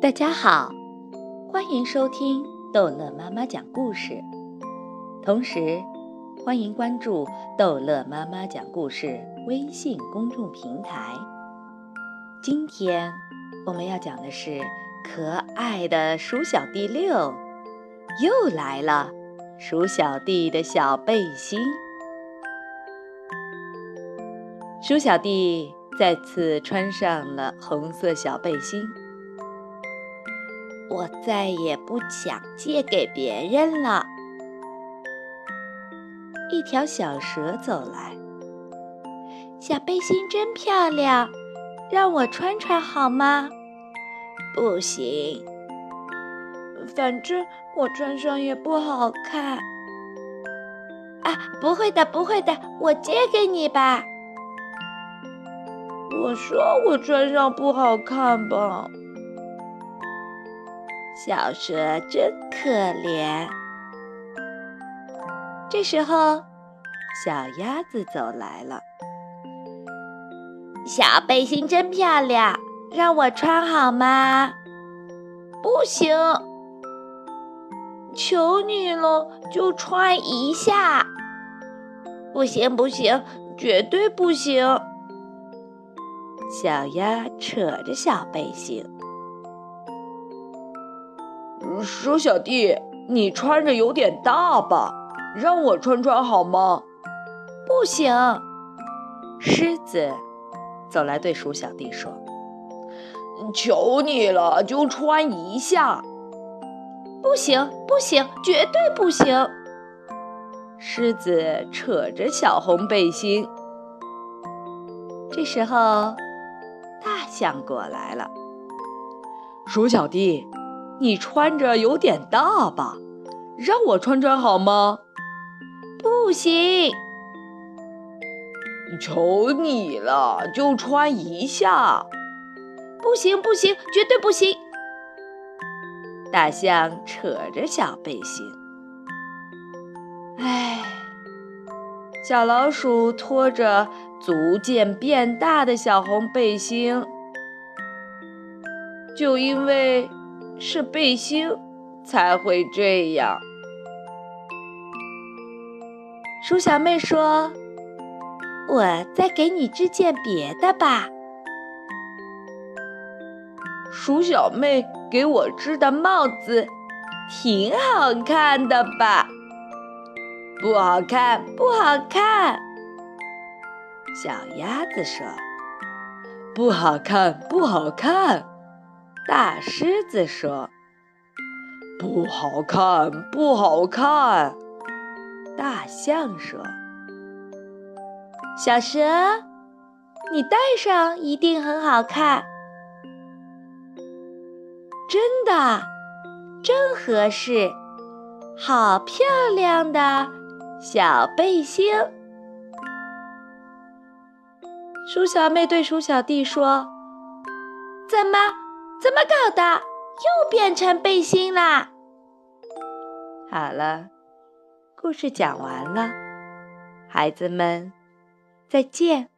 大家好，欢迎收听逗乐妈妈讲故事，同时欢迎关注逗乐妈妈讲故事微信公众平台。今天我们要讲的是可爱的鼠小弟六又来了，鼠小弟的小背心。鼠小弟再次穿上了红色小背心。我再也不想借给别人了。一条小蛇走来，小背心真漂亮，让我穿穿好吗？不行，反正我穿上也不好看。啊，不会的，不会的，我借给你吧。我说我穿上不好看吧。小蛇真可怜。这时候，小鸭子走来了。小背心真漂亮，让我穿好吗？不行，求你了，就穿一下。不行不行，绝对不行。小鸭扯着小背心。鼠小弟，你穿着有点大吧？让我穿穿好吗？不行。狮子走来对鼠小弟说：“求你了，就穿一下。”不行，不行，绝对不行。狮子扯着小红背心。这时候，大象过来了。鼠小弟。你穿着有点大吧？让我穿穿好吗？不行！求你了，就穿一下。不行不行，绝对不行！大象扯着小背心。唉，小老鼠拖着逐渐变大的小红背心，就因为。是背心才会这样。鼠小妹说：“我再给你织件别的吧。”鼠小妹给我织的帽子挺好看的吧？不好看，不好看。小鸭子说：“不好看，不好看。”大狮子说：“不好看，不好看。”大象说：“小蛇，你戴上一定很好看。”真的，真合适，好漂亮的小背心。鼠小妹对鼠小弟说：“怎么？”怎么搞的？又变成背心啦！好了，故事讲完了，孩子们，再见。